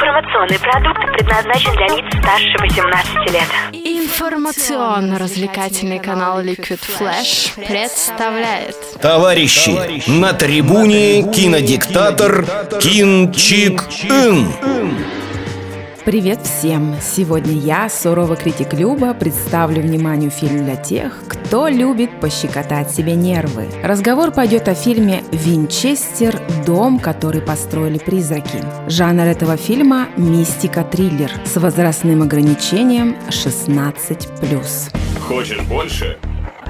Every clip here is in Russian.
Информационный продукт предназначен для лиц старше 18 лет. Информационно-развлекательный канал Liquid Flash представляет Товарищи, на трибуне кинодиктатор Кин Чик Ин. Привет всем! Сегодня я, суровый критик Люба, представлю вниманию фильм для тех, кто любит пощекотать себе нервы. Разговор пойдет о фильме «Винчестер. Дом, который построили призраки». Жанр этого фильма – мистика-триллер с возрастным ограничением 16+. Хочешь больше?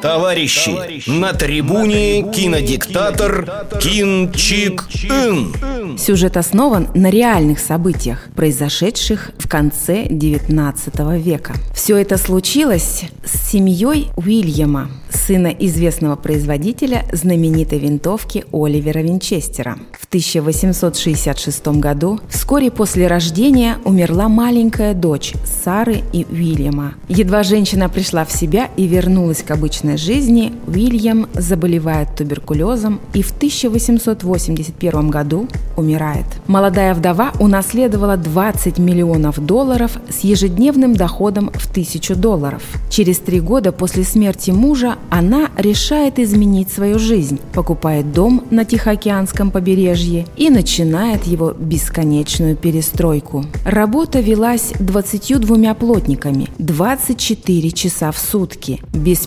Товарищи, на трибуне кинодиктатор Кин Чик Ин. Сюжет основан на реальных событиях, произошедших в конце 19 века. Все это случилось с семьей Уильяма, сына известного производителя знаменитой винтовки Оливера Винчестера. В 1866 году, вскоре после рождения, умерла маленькая дочь Сары и Уильяма. Едва женщина пришла в себя и вернулась к обычной жизни, Уильям заболевает туберкулезом и в 1881 году умирает. Молодая вдова унаследовала 20 миллионов долларов с ежедневным доходом в 1000 долларов. Через три года после смерти мужа она решает изменить свою жизнь, покупает дом на Тихоокеанском побережье и начинает его бесконечную перестройку. Работа велась 22 плотниками, 24 часа в сутки, без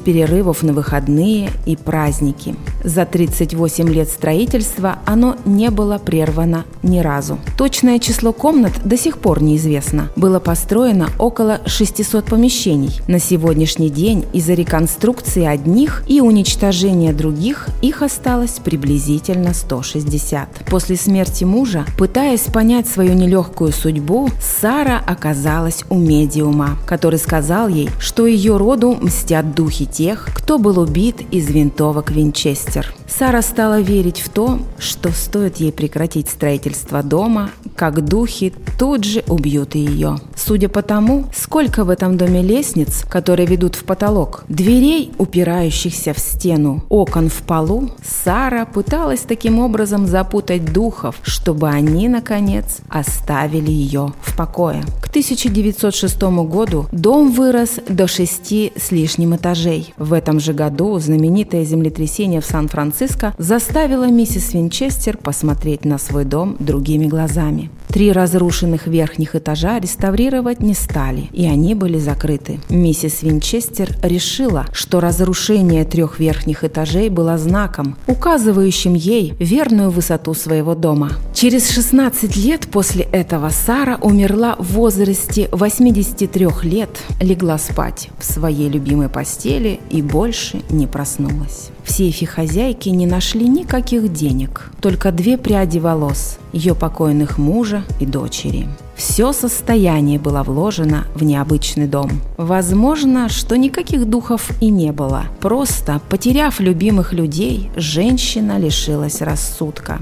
перерывов на выходные и праздники. За 38 лет строительства оно не было прервано ни разу. Точное число комнат до сих пор неизвестно. Было построено около 600 помещений. На сегодняшний день из-за реконструкции одних и уничтожения других их осталось приблизительно 160. После смерти мужа, пытаясь понять свою нелегкую судьбу, Сара оказалась у медиума, который сказал ей, что ее роду мстят духи тех, кто был убит из винтовок Винчестер. Сара стала верить в то, что стоит ей прекратить строительство дома, как духи тут же убьют ее. Судя по тому, сколько в этом доме лестниц, которые ведут в потолок, дверей, упирающихся в стену, окон в полу, Сара пыталась таким образом запутать духов, чтобы они, наконец, оставили ее в покое. К 1906 году дом вырос до шести с лишним этажей. В этом же году знаменитое землетрясение в Сан-Франциско заставило миссис Винчестер посмотреть на свой дом другими глазами. Три разрушенных верхних этажа реставрировать не стали, и они были закрыты. Миссис Винчестер решила, что разрушение трех верхних этажей было знаком, указывающим ей верную высоту своего дома. Через 16 лет после этого Сара умерла в возрасте 83 лет, легла спать в своей любимой постели и больше не проснулась. В сейфе хозяйки не нашли никаких денег, только две пряди волос ее покойных мужа и дочери. Все состояние было вложено в необычный дом. Возможно, что никаких духов и не было. Просто, потеряв любимых людей, женщина лишилась рассудка.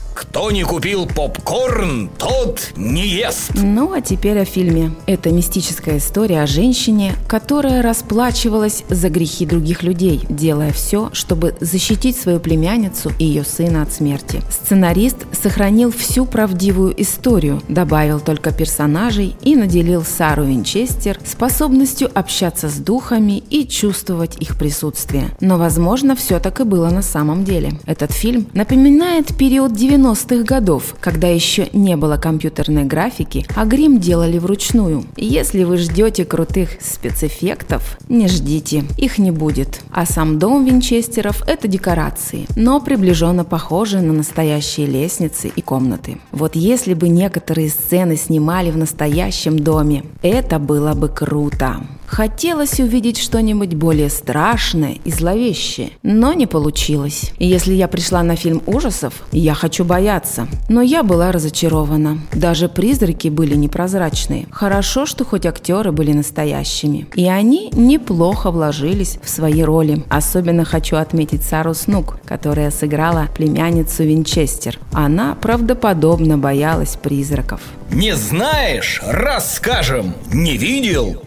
Кто не купил попкорн, тот не ест. Ну а теперь о фильме. Это мистическая история о женщине, которая расплачивалась за грехи других людей, делая все, чтобы защитить свою племянницу и ее сына от смерти. Сценарист сохранил всю правдивую историю, добавил только персонажей и наделил Сару Винчестер способностью общаться с духами и чувствовать их присутствие. Но, возможно, все так и было на самом деле. Этот фильм напоминает период 90 90-х годов, когда еще не было компьютерной графики, а грим делали вручную. Если вы ждете крутых спецэффектов, не ждите, их не будет. А сам дом Винчестеров – это декорации, но приближенно похожи на настоящие лестницы и комнаты. Вот если бы некоторые сцены снимали в настоящем доме, это было бы круто. Хотелось увидеть что-нибудь более страшное и зловещее, но не получилось. Если я пришла на фильм ужасов, я хочу бояться. Но я была разочарована. Даже призраки были непрозрачные. Хорошо, что хоть актеры были настоящими. И они неплохо вложились в свои роли. Особенно хочу отметить Сару Снук, которая сыграла племянницу Винчестер. Она правдоподобно боялась призраков. Не знаешь? Расскажем. Не видел?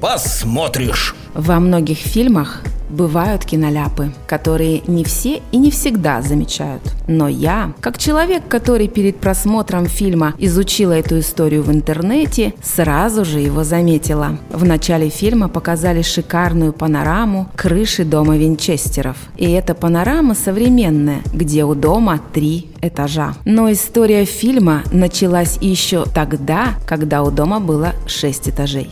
Посмотришь. Во многих фильмах бывают киноляпы, которые не все и не всегда замечают. Но я, как человек, который перед просмотром фильма изучила эту историю в интернете, сразу же его заметила. В начале фильма показали шикарную панораму крыши дома Винчестеров. И эта панорама современная, где у дома три этажа. Но история фильма началась еще тогда, когда у дома было шесть этажей.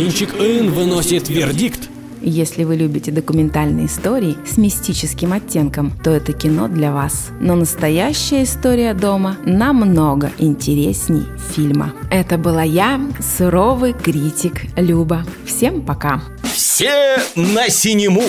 Кинчик Ин выносит вердикт. Если вы любите документальные истории с мистическим оттенком, то это кино для вас. Но настоящая история дома намного интересней фильма. Это была я, суровый критик Люба. Всем пока! Все на синему.